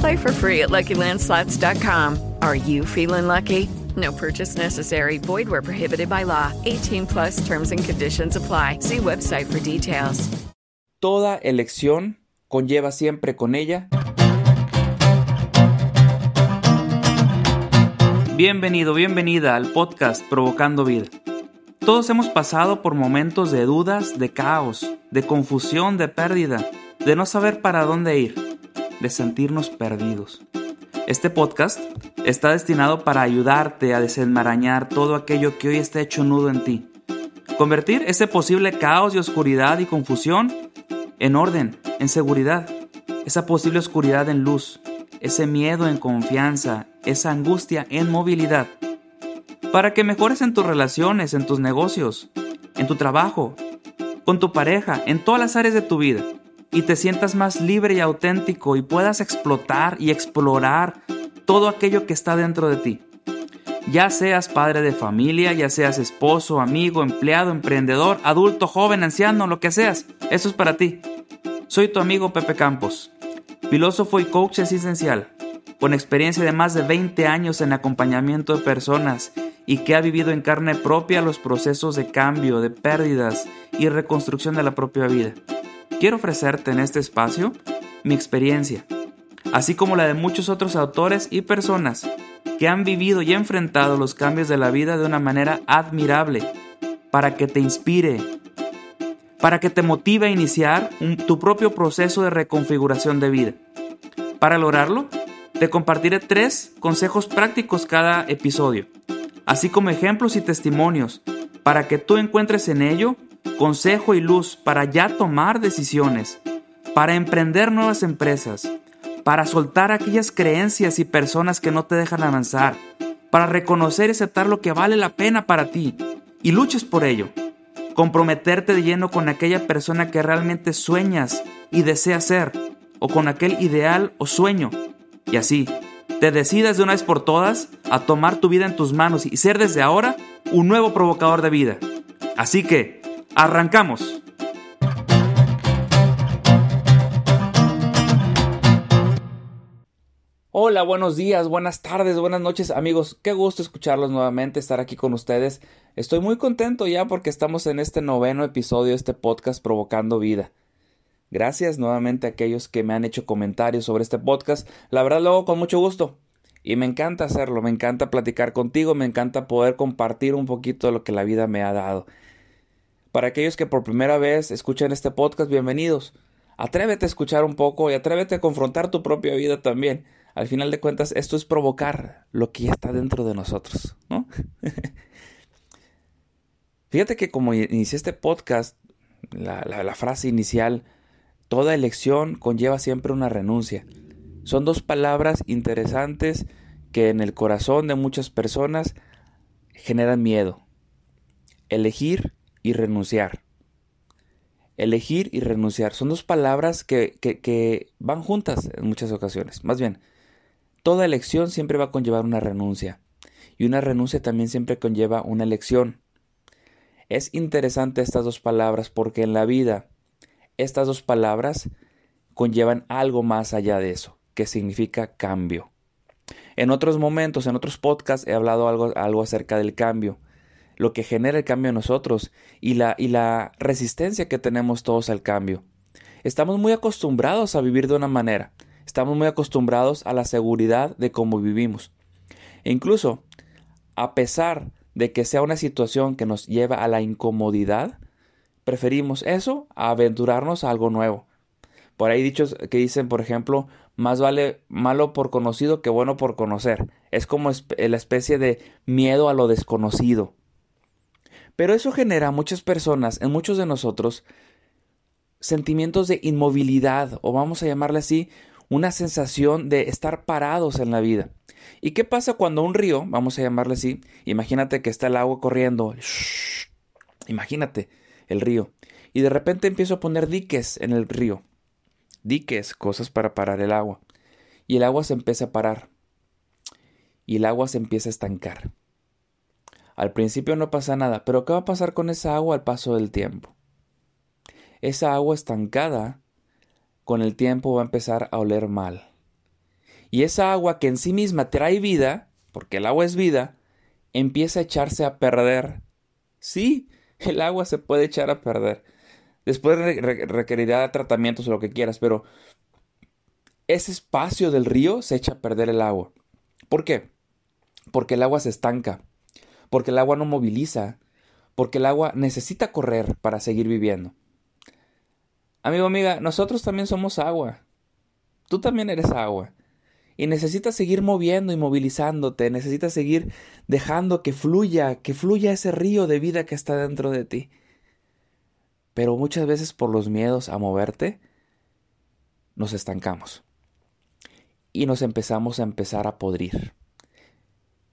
Play for free at LuckyLandSlots.com. Are you feeling lucky? No purchase necessary. Void where prohibited by law. 18 plus terms and conditions apply. See website for details. Toda elección conlleva siempre con ella. Bienvenido, bienvenida al podcast Provocando Vida. Todos hemos pasado por momentos de dudas, de caos, de confusión, de pérdida, de no saber para dónde ir, de sentirnos perdidos. Este podcast está destinado para ayudarte a desenmarañar todo aquello que hoy está hecho nudo en ti. Convertir ese posible caos y oscuridad y confusión en orden, en seguridad. Esa posible oscuridad en luz. Ese miedo en confianza. Esa angustia en movilidad. Para que mejores en tus relaciones, en tus negocios, en tu trabajo, con tu pareja, en todas las áreas de tu vida. Y te sientas más libre y auténtico y puedas explotar y explorar todo aquello que está dentro de ti. Ya seas padre de familia, ya seas esposo, amigo, empleado, emprendedor, adulto, joven, anciano, lo que seas, eso es para ti. Soy tu amigo Pepe Campos, filósofo y coach existencial, con experiencia de más de 20 años en acompañamiento de personas y que ha vivido en carne propia los procesos de cambio, de pérdidas y reconstrucción de la propia vida. Quiero ofrecerte en este espacio mi experiencia así como la de muchos otros autores y personas que han vivido y enfrentado los cambios de la vida de una manera admirable, para que te inspire, para que te motive a iniciar tu propio proceso de reconfiguración de vida. Para lograrlo, te compartiré tres consejos prácticos cada episodio, así como ejemplos y testimonios, para que tú encuentres en ello consejo y luz para ya tomar decisiones, para emprender nuevas empresas, para soltar aquellas creencias y personas que no te dejan avanzar, para reconocer y aceptar lo que vale la pena para ti y luches por ello. Comprometerte de lleno con aquella persona que realmente sueñas y deseas ser, o con aquel ideal o sueño. Y así, te decidas de una vez por todas a tomar tu vida en tus manos y ser desde ahora un nuevo provocador de vida. Así que, arrancamos. Hola, buenos días, buenas tardes, buenas noches amigos. Qué gusto escucharlos nuevamente, estar aquí con ustedes. Estoy muy contento ya porque estamos en este noveno episodio de este podcast Provocando Vida. Gracias nuevamente a aquellos que me han hecho comentarios sobre este podcast. La verdad luego con mucho gusto. Y me encanta hacerlo, me encanta platicar contigo, me encanta poder compartir un poquito de lo que la vida me ha dado. Para aquellos que por primera vez escuchan este podcast, bienvenidos. Atrévete a escuchar un poco y atrévete a confrontar tu propia vida también al final de cuentas, esto es provocar lo que ya está dentro de nosotros, ¿no? Fíjate que como inicié este podcast, la, la, frase inicial, toda elección conlleva siempre una renuncia. Son dos palabras interesantes que en el corazón de muchas personas generan miedo. Elegir y renunciar. Elegir y renunciar son dos palabras que, que, van juntas en muchas ocasiones. Más bien, Toda elección siempre va a conllevar una renuncia. Y una renuncia también siempre conlleva una elección. Es interesante estas dos palabras porque en la vida estas dos palabras conllevan algo más allá de eso, que significa cambio. En otros momentos, en otros podcasts, he hablado algo, algo acerca del cambio, lo que genera el cambio en nosotros y la, y la resistencia que tenemos todos al cambio. Estamos muy acostumbrados a vivir de una manera, estamos muy acostumbrados a la seguridad de cómo vivimos. E incluso, a pesar de que sea una situación que nos lleva a la incomodidad, preferimos eso a aventurarnos a algo nuevo. Por ahí dichos que dicen, por ejemplo, más vale malo por conocido que bueno por conocer. Es como la especie de miedo a lo desconocido. Pero eso genera a muchas personas, en muchos de nosotros, sentimientos de inmovilidad, o vamos a llamarle así, una sensación de estar parados en la vida. ¿Y qué pasa cuando un río, vamos a llamarle así, imagínate que está el agua corriendo, imagínate el río, y de repente empiezo a poner diques en el río, diques, cosas para parar el agua, y el agua se empieza a parar, y el agua se empieza a estancar. Al principio no pasa nada, pero ¿qué va a pasar con esa agua al paso del tiempo? Esa agua estancada con el tiempo va a empezar a oler mal. Y esa agua que en sí misma trae vida, porque el agua es vida, empieza a echarse a perder. Sí, el agua se puede echar a perder. Después requerirá tratamientos o lo que quieras, pero ese espacio del río se echa a perder el agua. ¿Por qué? Porque el agua se estanca, porque el agua no moviliza, porque el agua necesita correr para seguir viviendo. Amigo, amiga, nosotros también somos agua. Tú también eres agua. Y necesitas seguir moviendo y movilizándote, necesitas seguir dejando que fluya, que fluya ese río de vida que está dentro de ti. Pero muchas veces por los miedos a moverte, nos estancamos. Y nos empezamos a empezar a podrir.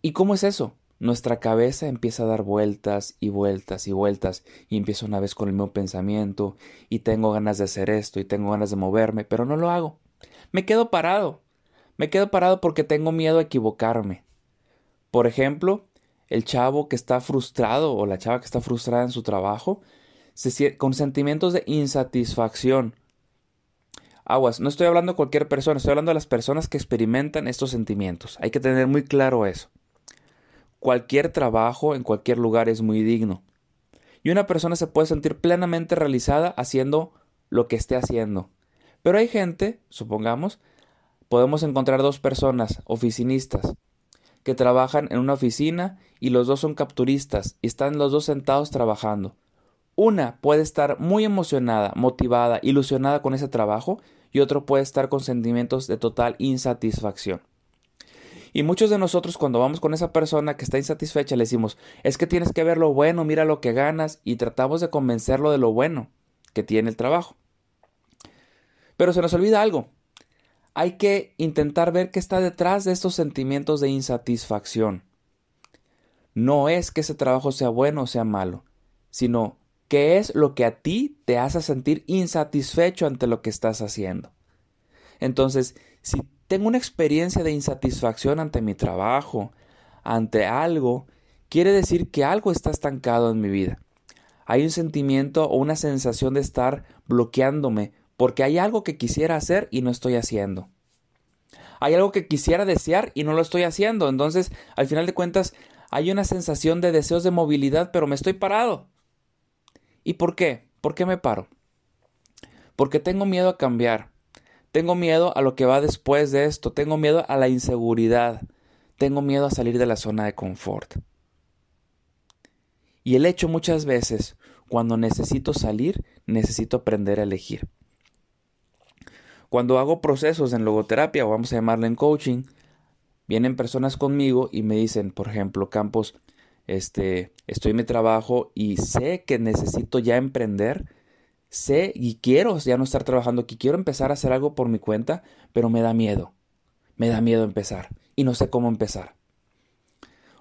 ¿Y cómo es eso? Nuestra cabeza empieza a dar vueltas y vueltas y vueltas y empiezo una vez con el mismo pensamiento y tengo ganas de hacer esto y tengo ganas de moverme, pero no lo hago. Me quedo parado me quedo parado porque tengo miedo a equivocarme. Por ejemplo, el chavo que está frustrado o la chava que está frustrada en su trabajo, con sentimientos de insatisfacción. Aguas, no estoy hablando de cualquier persona, estoy hablando de las personas que experimentan estos sentimientos. Hay que tener muy claro eso. Cualquier trabajo en cualquier lugar es muy digno. Y una persona se puede sentir plenamente realizada haciendo lo que esté haciendo. Pero hay gente, supongamos, podemos encontrar dos personas, oficinistas, que trabajan en una oficina y los dos son capturistas y están los dos sentados trabajando. Una puede estar muy emocionada, motivada, ilusionada con ese trabajo y otro puede estar con sentimientos de total insatisfacción. Y muchos de nosotros cuando vamos con esa persona que está insatisfecha le decimos, es que tienes que ver lo bueno, mira lo que ganas y tratamos de convencerlo de lo bueno que tiene el trabajo. Pero se nos olvida algo, hay que intentar ver qué está detrás de estos sentimientos de insatisfacción. No es que ese trabajo sea bueno o sea malo, sino qué es lo que a ti te hace sentir insatisfecho ante lo que estás haciendo. Entonces, si tengo una experiencia de insatisfacción ante mi trabajo, ante algo, quiere decir que algo está estancado en mi vida. Hay un sentimiento o una sensación de estar bloqueándome porque hay algo que quisiera hacer y no estoy haciendo. Hay algo que quisiera desear y no lo estoy haciendo. Entonces, al final de cuentas, hay una sensación de deseos de movilidad, pero me estoy parado. ¿Y por qué? ¿Por qué me paro? Porque tengo miedo a cambiar. Tengo miedo a lo que va después de esto. Tengo miedo a la inseguridad. Tengo miedo a salir de la zona de confort. Y el hecho muchas veces, cuando necesito salir, necesito aprender a elegir. Cuando hago procesos en logoterapia o vamos a llamarlo en coaching, vienen personas conmigo y me dicen, por ejemplo, Campos, este, estoy en mi trabajo y sé que necesito ya emprender, sé y quiero ya no estar trabajando aquí, quiero empezar a hacer algo por mi cuenta, pero me da miedo, me da miedo empezar y no sé cómo empezar.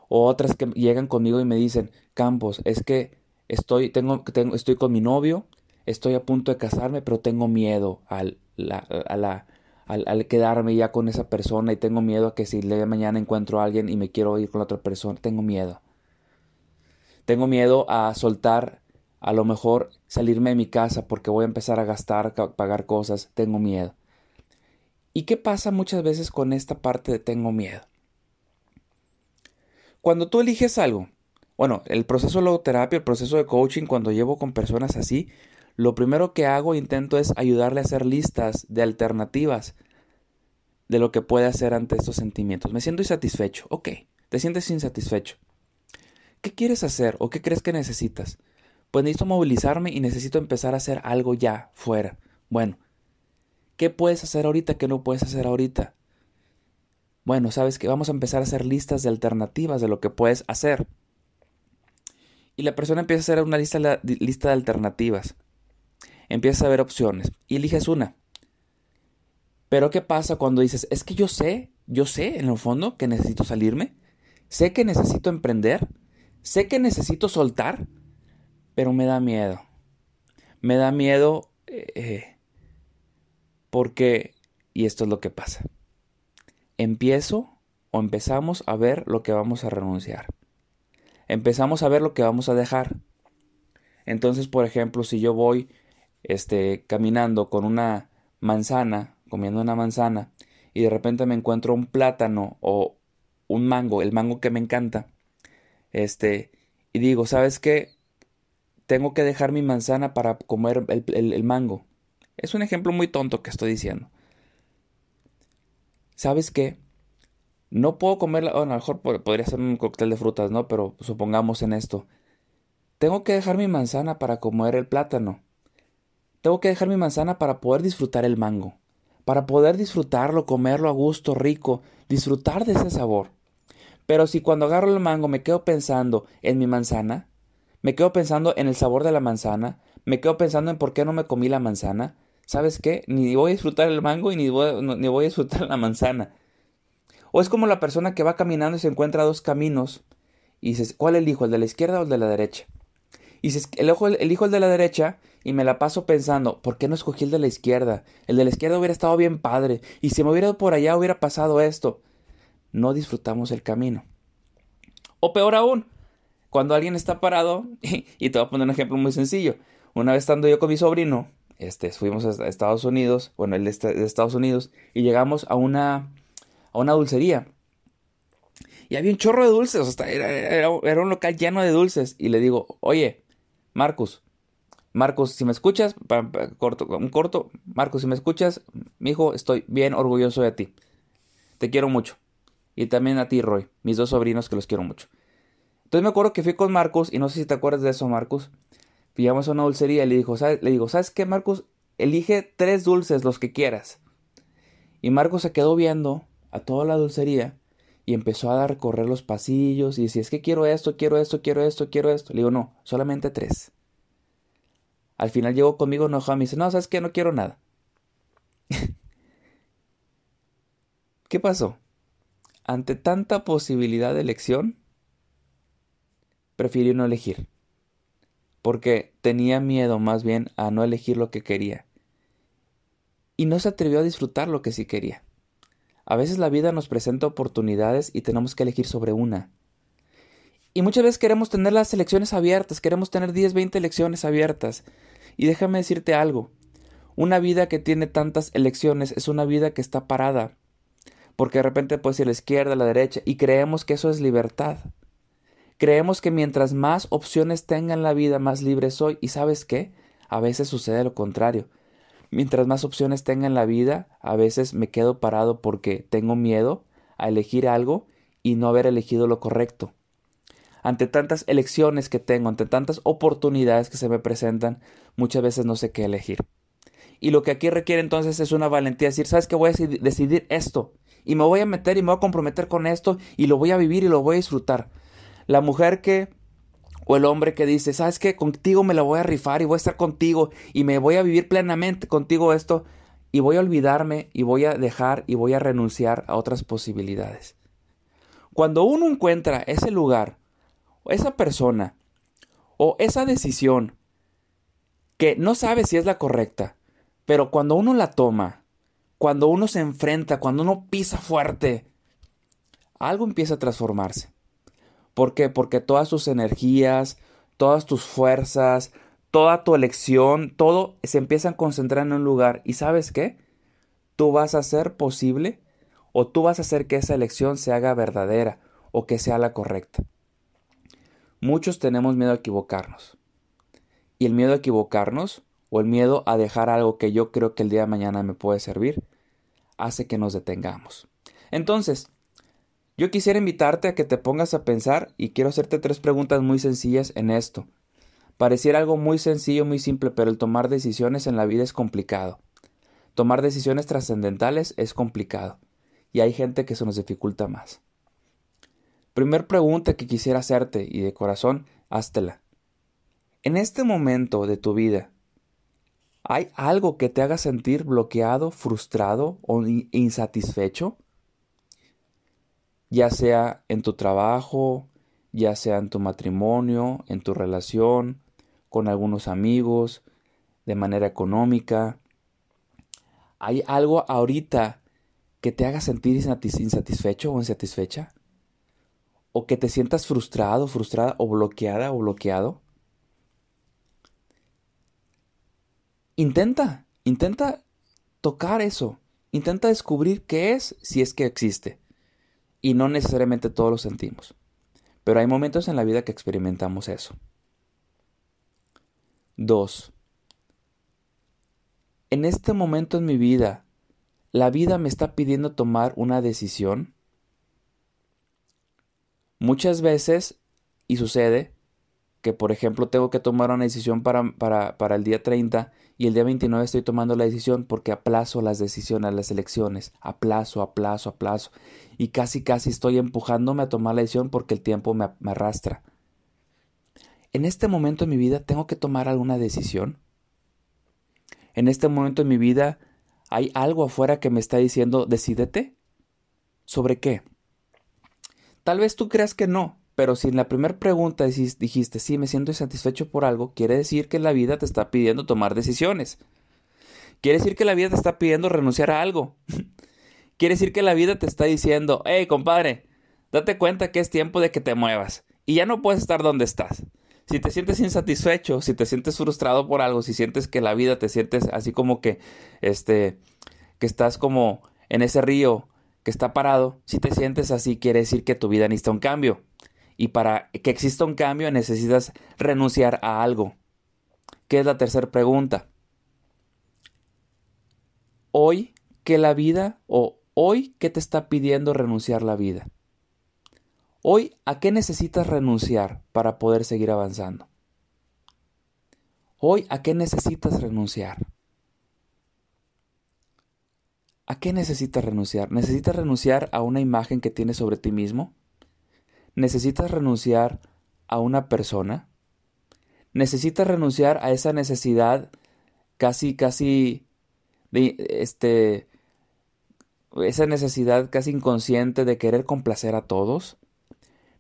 O otras que llegan conmigo y me dicen, Campos, es que estoy, tengo, tengo, estoy con mi novio, estoy a punto de casarme, pero tengo miedo al a la, al, quedarme ya con esa persona y tengo miedo a que si le mañana encuentro a alguien y me quiero ir con la otra persona, tengo miedo. Tengo miedo a soltar a lo mejor salirme de mi casa porque voy a empezar a gastar, a pagar cosas, tengo miedo. ¿Y qué pasa muchas veces con esta parte de tengo miedo? Cuando tú eliges algo, bueno, el proceso de logoterapia, el proceso de coaching, cuando llevo con personas así, lo primero que hago, intento es ayudarle a hacer listas de alternativas de lo que puede hacer ante estos sentimientos. Me siento insatisfecho. Ok, te sientes insatisfecho. ¿Qué quieres hacer o qué crees que necesitas? Pues necesito movilizarme y necesito empezar a hacer algo ya, fuera. Bueno, ¿qué puedes hacer ahorita que no puedes hacer ahorita? Bueno, sabes que vamos a empezar a hacer listas de alternativas de lo que puedes hacer. Y la persona empieza a hacer una lista, lista de alternativas. Empieza a ver opciones y eliges una. Pero ¿qué pasa cuando dices, es que yo sé, yo sé en el fondo que necesito salirme? Sé que necesito emprender, sé que necesito soltar, pero me da miedo. Me da miedo eh, porque, y esto es lo que pasa, empiezo o empezamos a ver lo que vamos a renunciar. Empezamos a ver lo que vamos a dejar. Entonces, por ejemplo, si yo voy este, caminando con una manzana, comiendo una manzana, y de repente me encuentro un plátano o un mango, el mango que me encanta, este, y digo, ¿sabes qué? Tengo que dejar mi manzana para comer el, mango. Es un ejemplo muy tonto que estoy diciendo. ¿Sabes qué? No puedo comer, bueno, a lo mejor podría ser un cóctel de frutas, ¿no? Pero supongamos en esto. Tengo que dejar mi manzana para comer el plátano. Tengo que dejar mi manzana para poder disfrutar el mango. Para poder disfrutarlo, comerlo a gusto, rico, disfrutar de ese sabor. Pero si cuando agarro el mango me quedo pensando en mi manzana, me quedo pensando en el sabor de la manzana, me quedo pensando en por qué no me comí la manzana, ¿sabes qué? Ni voy a disfrutar el mango y ni voy, a disfrutar la manzana. O es como la persona que va caminando y se encuentra dos caminos y dices, ¿cuál elijo? ¿El de la izquierda o el de la derecha? Y dices, elijo, elijo el de la derecha y me la paso pensando, ¿por qué no escogí el de la izquierda? El de la izquierda hubiera estado bien padre y si me hubiera ido por allá hubiera pasado esto no disfrutamos el camino. O peor aún, cuando alguien está parado, y, te voy a poner un ejemplo muy sencillo. Una vez estando yo con mi sobrino, este, fuimos a Estados Unidos, bueno, él de Estados Unidos, y llegamos a una, a una dulcería. Y había un chorro de dulces, era, era, un local lleno de dulces. Y le digo, oye, Marcus, Marcos, si me escuchas, corto, un corto, Marcos, si me escuchas, mi hijo, estoy bien orgulloso de ti. Te quiero mucho. Y también a ti, Roy, mis dos sobrinos que los quiero mucho. Entonces me acuerdo que fui con Marcos, y no sé si te acuerdas de eso, Marcos. Pillamos a una dulcería y le, dijo, le digo, ¿sabes qué, Marcos? Elige tres dulces, los que quieras. Y Marcos se quedó viendo a toda la dulcería y empezó a recorrer los pasillos y decía, es que quiero esto, quiero esto, quiero esto, quiero esto. Le digo, no, solamente tres. Al final llegó conmigo enojado y me dice, no, ¿sabes qué? No quiero nada. ¿Qué pasó? Ante tanta posibilidad de elección, prefirió no elegir, porque tenía miedo más bien a no elegir lo que quería, y no se atrevió a disfrutar lo que sí quería. A veces la vida nos presenta oportunidades y tenemos que elegir sobre una. Y muchas veces queremos tener las elecciones abiertas, queremos tener 10, 20 elecciones abiertas. Y déjame decirte algo, una vida que tiene tantas elecciones es una vida que está parada, porque de repente puede ser la izquierda, la derecha, y creemos que eso es libertad. Creemos que mientras más opciones tenga en la vida, más libre soy, y sabes qué? A veces sucede lo contrario. Mientras más opciones tenga en la vida, a veces me quedo parado porque tengo miedo a elegir algo y no haber elegido lo correcto. Ante tantas elecciones que tengo, ante tantas oportunidades que se me presentan, muchas veces no sé qué elegir. Y lo que aquí requiere entonces es una valentía, decir, ¿sabes qué? Voy a decidir esto y me voy a meter y me voy a comprometer con esto y lo voy a vivir y lo voy a disfrutar. La mujer que o el hombre que dice, ¿sabes qué? Contigo me la voy a rifar y voy a estar contigo y me voy a vivir plenamente contigo esto y voy a olvidarme y voy a dejar y voy a renunciar a otras posibilidades. Cuando uno encuentra ese lugar, o esa persona, o esa decisión que no sabe si es la correcta, pero cuando uno la toma cuando uno se enfrenta, cuando uno pisa fuerte, algo empieza a transformarse. ¿Por qué? Porque todas tus energías, todas tus fuerzas, toda tu elección, todo se empieza a concentrar en un lugar. ¿Y sabes qué? Tú vas a hacer posible o tú vas a hacer que esa elección se haga verdadera o que sea la correcta. Muchos tenemos miedo a equivocarnos. Y el miedo a equivocarnos o el miedo a dejar algo que yo creo que el día de mañana me puede servir hace que nos detengamos. Entonces, yo quisiera invitarte a que te pongas a pensar y quiero hacerte tres preguntas muy sencillas en esto. Pareciera algo muy sencillo, muy simple, pero el tomar decisiones en la vida es complicado. Tomar decisiones trascendentales es complicado y hay gente que se nos dificulta más. Primer pregunta que quisiera hacerte y de corazón, háztela. En este momento de tu vida, ¿hay algo que te haga sentir bloqueado, frustrado o insatisfecho? Ya sea en tu trabajo, ya sea en tu matrimonio, en tu relación, con algunos amigos, de manera económica. ¿Hay algo ahorita que te haga sentir insatisfecho o insatisfecha? ¿O que te sientas frustrado, frustrada o bloqueada o bloqueado? Intenta, intenta tocar eso. Intenta descubrir qué es si es que existe. Y no necesariamente todos lo sentimos. Pero hay momentos en la vida que experimentamos eso. 2. En este momento en mi vida, la vida me está pidiendo tomar una decisión. Muchas veces, y sucede, que por ejemplo tengo que tomar una decisión para, para, el día 30 y el día 29 estoy tomando la decisión porque aplazo las decisiones, las elecciones, aplazo, aplazo, aplazo. Y casi, casi estoy empujándome a tomar la decisión porque el tiempo me, me arrastra. En este momento en mi vida tengo que tomar alguna decisión. En este momento en mi vida ¿Hay algo afuera que me está diciendo decídete? ¿Sobre qué? Tal vez tú creas que no, pero si en la primera pregunta dijiste sí, me siento insatisfecho por algo, quiere decir que la vida te está pidiendo tomar decisiones. Quiere decir que la vida te está pidiendo renunciar a algo. quiere decir que la vida te está diciendo, hey compadre, date cuenta que es tiempo de que te muevas y ya no puedes estar donde estás. Si te sientes insatisfecho, si te sientes frustrado por algo, si sientes que la vida te sientes así como que, este, que estás como en ese río que está parado, si te sientes así, quiere decir que tu vida necesita un cambio. Y para que exista un cambio necesitas renunciar a algo. ¿Qué es la tercera pregunta? Hoy, ¿qué la vida o hoy qué te está pidiendo renunciar la vida? Hoy, ¿a qué necesitas renunciar para poder seguir avanzando? Hoy, ¿a qué necesitas renunciar? ¿A qué necesitas renunciar? ¿Necesitas renunciar a una imagen que tienes sobre ti mismo? ¿Necesitas renunciar a una persona? ¿Necesitas renunciar a esa necesidad casi, casi, de, este, esa necesidad casi inconsciente de querer complacer a todos?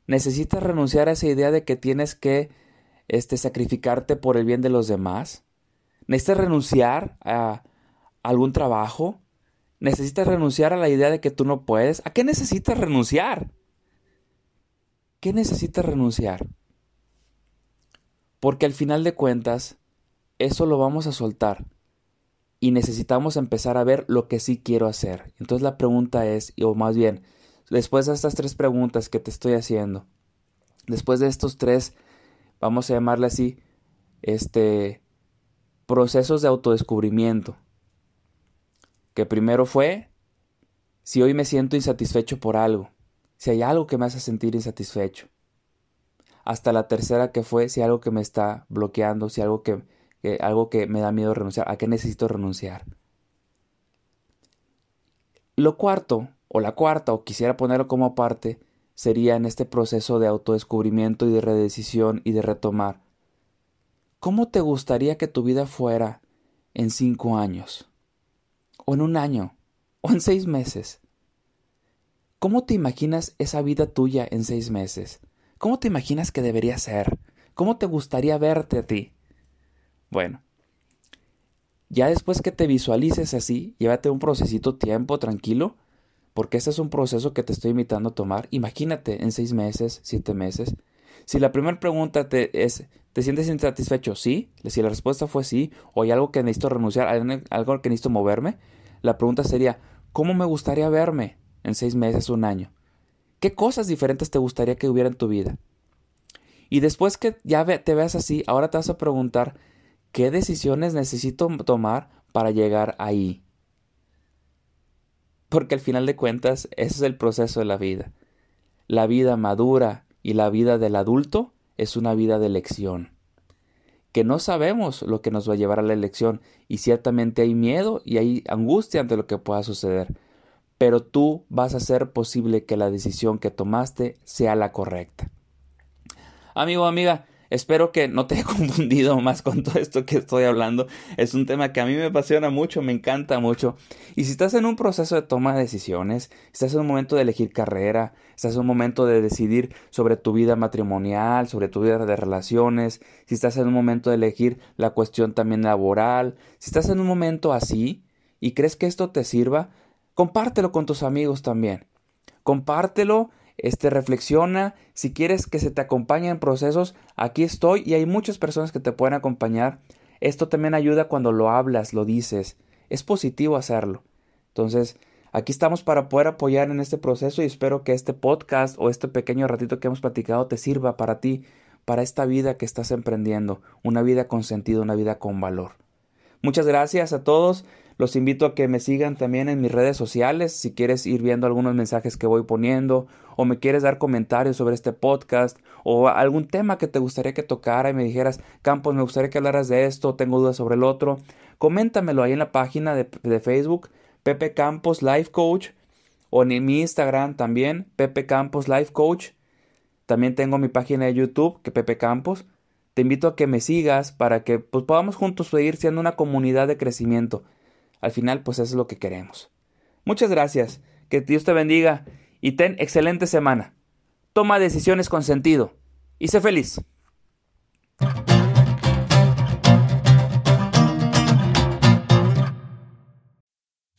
¿Necesitas renunciar a esa idea de que tienes que este, sacrificarte por el bien de los demás? ¿Necesitas renunciar a algún trabajo? ¿Necesitas renunciar a la idea de que tú no puedes? ¿A qué necesitas renunciar? ¿Qué necesitas renunciar? Porque al final de cuentas, eso lo vamos a soltar y necesitamos empezar a ver lo que sí quiero hacer. Entonces la pregunta es, o más bien, después de estas tres preguntas que te estoy haciendo, después de estos tres, vamos a llamarle así, este, procesos de autodescubrimiento, que primero fue, si hoy me siento insatisfecho por algo, si hay algo que me hace sentir insatisfecho, hasta la tercera que fue, si algo que me está bloqueando, si algo que, que, algo que me da miedo renunciar, a qué necesito renunciar. Lo cuarto o la cuarta, o quisiera ponerlo como aparte, sería en este proceso de autodescubrimiento y de redecisión y de retomar. ¿Cómo te gustaría que tu vida fuera en cinco años? ¿O en un año? ¿O en seis meses? ¿Cómo te imaginas esa vida tuya en seis meses? ¿Cómo te imaginas que debería ser? ¿Cómo te gustaría verte a ti? Bueno, ya después que te visualices así, llévate un procesito tiempo tranquilo porque este es un proceso que te estoy invitando a tomar. Imagínate en seis meses, siete meses, Si la primera pregunta te es, ¿te sientes insatisfecho? Sí. Si la respuesta fue sí, o hay algo que necesito renunciar, algo que necesito moverme, la pregunta sería, ¿cómo me gustaría verme en seis meses, un año? ¿Qué cosas diferentes te gustaría que hubiera en tu vida? Y después que ya te veas así, ahora te vas a preguntar, ¿qué decisiones necesito tomar para llegar ahí? Porque al final de cuentas, ese es el proceso de la vida. La vida madura y la vida del adulto es una vida de elección. Que no sabemos lo que nos va a llevar a la elección y ciertamente hay miedo y hay angustia ante lo que pueda suceder. Pero tú vas a hacer posible que la decisión que tomaste sea la correcta. Amigo, amiga, Espero que no te haya confundido más con todo esto que estoy hablando. Es un tema que a mí me apasiona mucho, me encanta mucho. Y si estás en un proceso de toma de decisiones, estás en un momento de elegir carrera, estás en un momento de decidir sobre tu vida matrimonial, sobre tu vida de relaciones, si estás en un momento de elegir la cuestión también laboral, si estás en un momento así y crees que esto te sirva, compártelo con tus amigos también. Compártelo este, reflexiona, si quieres que se te acompañe en procesos, aquí estoy y hay muchas personas que te pueden acompañar. Esto también ayuda cuando lo hablas, lo dices. Es positivo hacerlo. Entonces, aquí estamos para poder apoyar en este proceso y espero que este podcast o este pequeño ratito que hemos platicado te sirva para ti, para esta vida que estás emprendiendo, una vida con sentido, una vida con valor. Muchas gracias a todos. Los invito a que me sigan también en mis redes sociales si quieres ir viendo algunos mensajes que voy poniendo o me quieres dar comentarios sobre este podcast o algún tema que te gustaría que tocara y me dijeras, Campos, me gustaría que hablaras de esto, tengo dudas sobre el otro. Coméntamelo ahí en la página de, de Facebook, Pepe Campos Life Coach o en mi Instagram también, Pepe Campos Life Coach. También tengo mi página de YouTube, que Pepe Campos. Te invito a que me sigas para que pues, podamos juntos seguir siendo una comunidad de crecimiento. Al final, pues eso es lo que queremos. Muchas gracias, que Dios te bendiga y ten excelente semana. Toma decisiones con sentido y sé feliz.